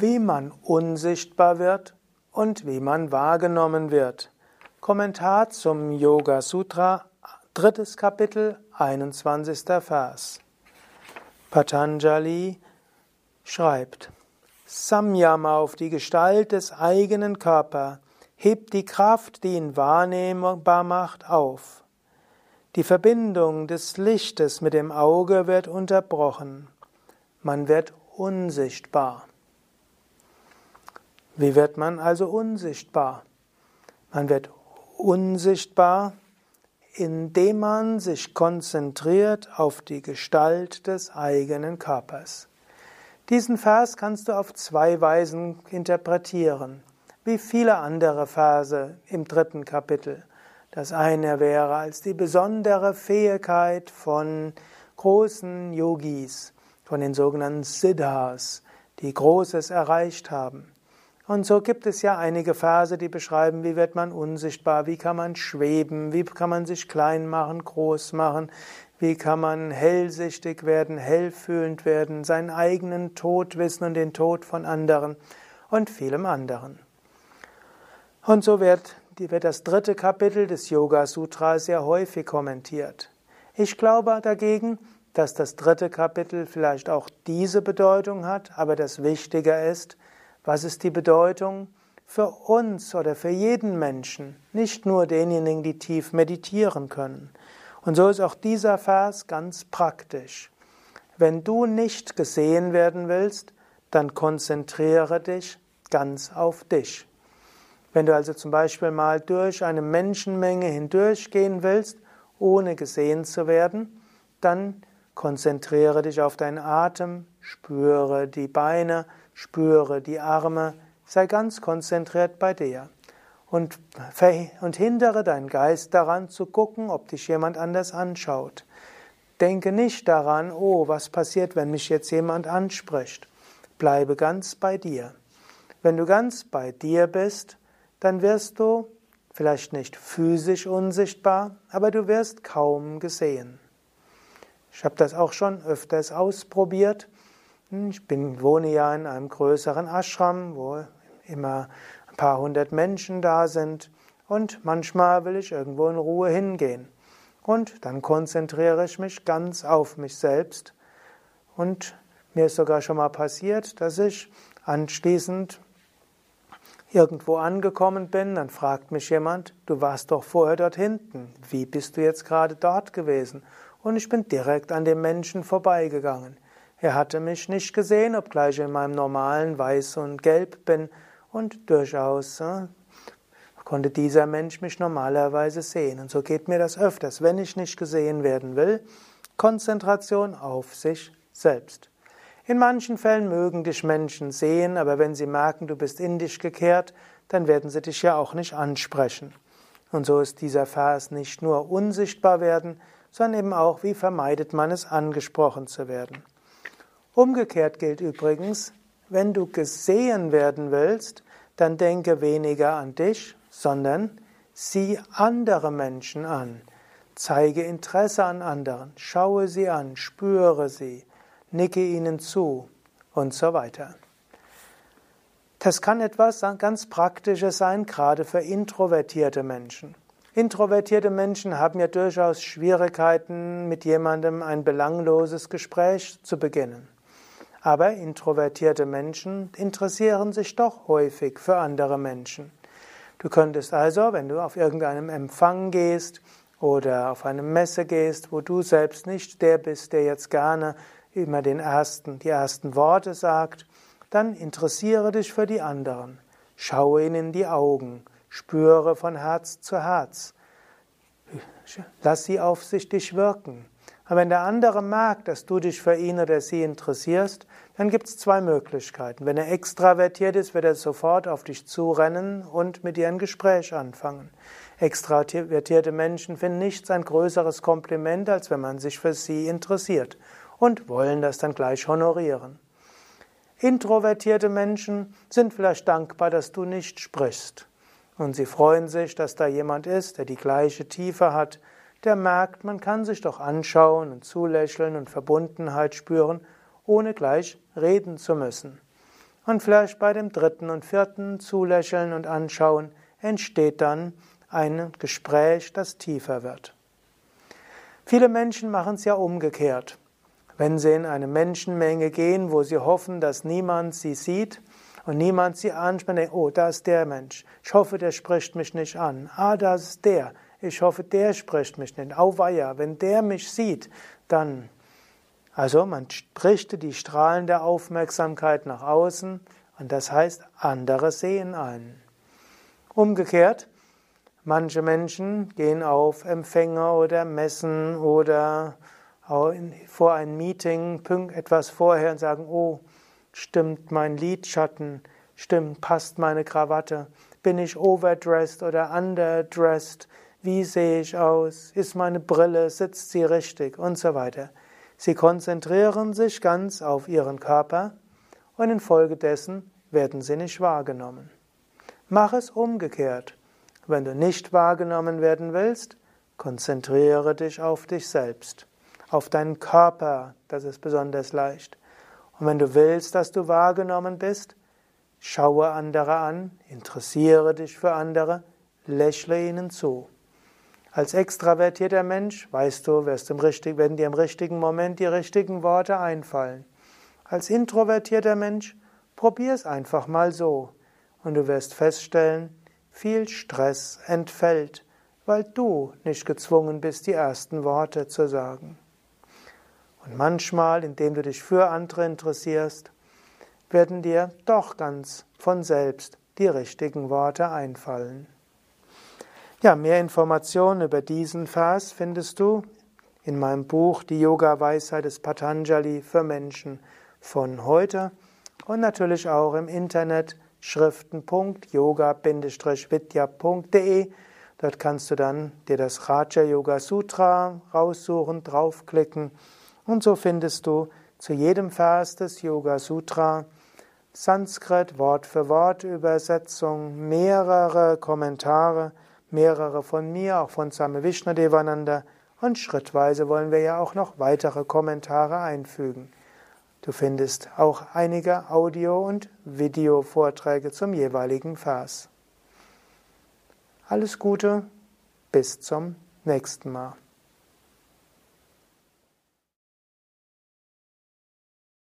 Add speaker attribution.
Speaker 1: wie man unsichtbar wird und wie man wahrgenommen wird. Kommentar zum Yoga Sutra, drittes Kapitel, 21. Vers. Patanjali schreibt, Samyama auf die Gestalt des eigenen Körpers hebt die Kraft, die ihn wahrnehmbar macht, auf. Die Verbindung des Lichtes mit dem Auge wird unterbrochen. Man wird unsichtbar. Wie wird man also unsichtbar? Man wird unsichtbar, indem man sich konzentriert auf die Gestalt des eigenen Körpers. Diesen Vers kannst du auf zwei Weisen interpretieren, wie viele andere Verse im dritten Kapitel. Das eine wäre als die besondere Fähigkeit von großen Yogis, von den sogenannten Siddhas, die Großes erreicht haben. Und so gibt es ja einige Verse, die beschreiben, wie wird man unsichtbar, wie kann man schweben, wie kann man sich klein machen, groß machen, wie kann man hellsichtig werden, hellfühlend werden, seinen eigenen Tod wissen und den Tod von anderen und vielem anderen. Und so wird, wird das dritte Kapitel des Yoga Sutra sehr häufig kommentiert. Ich glaube dagegen, dass das dritte Kapitel vielleicht auch diese Bedeutung hat, aber das Wichtige ist, was ist die Bedeutung für uns oder für jeden Menschen, nicht nur denjenigen, die tief meditieren können? Und so ist auch dieser Vers ganz praktisch. Wenn du nicht gesehen werden willst, dann konzentriere dich ganz auf dich. Wenn du also zum Beispiel mal durch eine Menschenmenge hindurchgehen willst, ohne gesehen zu werden, dann konzentriere dich auf deinen Atem, spüre die Beine, Spüre die Arme, sei ganz konzentriert bei dir. Und, und hindere deinen Geist daran zu gucken, ob dich jemand anders anschaut. Denke nicht daran, oh, was passiert, wenn mich jetzt jemand anspricht. Bleibe ganz bei dir. Wenn du ganz bei dir bist, dann wirst du vielleicht nicht physisch unsichtbar, aber du wirst kaum gesehen. Ich habe das auch schon öfters ausprobiert. Ich bin, wohne ja in einem größeren Ashram, wo immer ein paar hundert Menschen da sind und manchmal will ich irgendwo in Ruhe hingehen. Und dann konzentriere ich mich ganz auf mich selbst. Und mir ist sogar schon mal passiert, dass ich anschließend irgendwo angekommen bin, dann fragt mich jemand, du warst doch vorher dort hinten, wie bist du jetzt gerade dort gewesen? Und ich bin direkt an dem Menschen vorbeigegangen. Er hatte mich nicht gesehen, obgleich ich in meinem normalen Weiß und Gelb bin und durchaus äh, konnte dieser Mensch mich normalerweise sehen. Und so geht mir das öfters, wenn ich nicht gesehen werden will. Konzentration auf sich selbst. In manchen Fällen mögen dich Menschen sehen, aber wenn sie merken, du bist in dich gekehrt, dann werden sie dich ja auch nicht ansprechen. Und so ist dieser Vers nicht nur unsichtbar werden, sondern eben auch, wie vermeidet man es, angesprochen zu werden. Umgekehrt gilt übrigens, wenn du gesehen werden willst, dann denke weniger an dich, sondern sieh andere Menschen an. Zeige Interesse an anderen, schaue sie an, spüre sie, nicke ihnen zu und so weiter. Das kann etwas ganz Praktisches sein, gerade für introvertierte Menschen. Introvertierte Menschen haben ja durchaus Schwierigkeiten, mit jemandem ein belangloses Gespräch zu beginnen. Aber introvertierte Menschen interessieren sich doch häufig für andere Menschen. Du könntest also, wenn du auf irgendeinem Empfang gehst oder auf eine Messe gehst, wo du selbst nicht der bist, der jetzt gerne immer den ersten, die ersten Worte sagt, dann interessiere dich für die anderen. Schaue ihnen in die Augen, spüre von Herz zu Herz. Lass sie auf sich dich wirken. Aber wenn der andere merkt, dass du dich für ihn oder sie interessierst, dann gibt es zwei Möglichkeiten. Wenn er extravertiert ist, wird er sofort auf dich zurennen und mit dir ein Gespräch anfangen. Extravertierte Menschen finden nichts ein größeres Kompliment, als wenn man sich für sie interessiert und wollen das dann gleich honorieren. Introvertierte Menschen sind vielleicht dankbar, dass du nicht sprichst. Und sie freuen sich, dass da jemand ist, der die gleiche Tiefe hat, der merkt, man kann sich doch anschauen und zulächeln und Verbundenheit spüren, ohne gleich reden zu müssen. Und vielleicht bei dem dritten und vierten Zulächeln und Anschauen entsteht dann ein Gespräch, das tiefer wird. Viele Menschen machen es ja umgekehrt. Wenn sie in eine Menschenmenge gehen, wo sie hoffen, dass niemand sie sieht und niemand sie anspricht, oh, da ist der Mensch. Ich hoffe, der spricht mich nicht an. Ah, da ist der. Ich hoffe, der spricht mich nicht. Auweia, wenn der mich sieht, dann. Also man richtet die Strahlen der Aufmerksamkeit nach außen und das heißt, andere sehen einen. Umgekehrt, manche Menschen gehen auf Empfänger oder Messen oder vor ein Meeting etwas vorher und sagen, oh, stimmt mein Lidschatten, stimmt, passt meine Krawatte, bin ich overdressed oder underdressed, wie sehe ich aus, ist meine Brille, sitzt sie richtig und so weiter. Sie konzentrieren sich ganz auf ihren Körper und infolgedessen werden sie nicht wahrgenommen. Mach es umgekehrt. Wenn du nicht wahrgenommen werden willst, konzentriere dich auf dich selbst, auf deinen Körper, das ist besonders leicht. Und wenn du willst, dass du wahrgenommen bist, schaue andere an, interessiere dich für andere, lächle ihnen zu. Als extravertierter Mensch weißt du, wirst im richtig, werden dir im richtigen Moment die richtigen Worte einfallen. Als introvertierter Mensch probier es einfach mal so und du wirst feststellen, viel Stress entfällt, weil du nicht gezwungen bist, die ersten Worte zu sagen. Und manchmal, indem du dich für andere interessierst, werden dir doch ganz von selbst die richtigen Worte einfallen. Ja, mehr Informationen über diesen Vers findest du in meinem Buch Die Yoga-Weisheit des Patanjali für Menschen von heute und natürlich auch im Internet schriften.yoga-vidya.de. Dort kannst du dann dir das Raja Yoga Sutra raussuchen, draufklicken und so findest du zu jedem Vers des Yoga Sutra Sanskrit Wort für Wort Übersetzung, mehrere Kommentare, mehrere von mir, auch von Same Vishnadevananda und schrittweise wollen wir ja auch noch weitere Kommentare einfügen. Du findest auch einige Audio- und Videovorträge zum jeweiligen Vers. Alles Gute, bis zum nächsten Mal.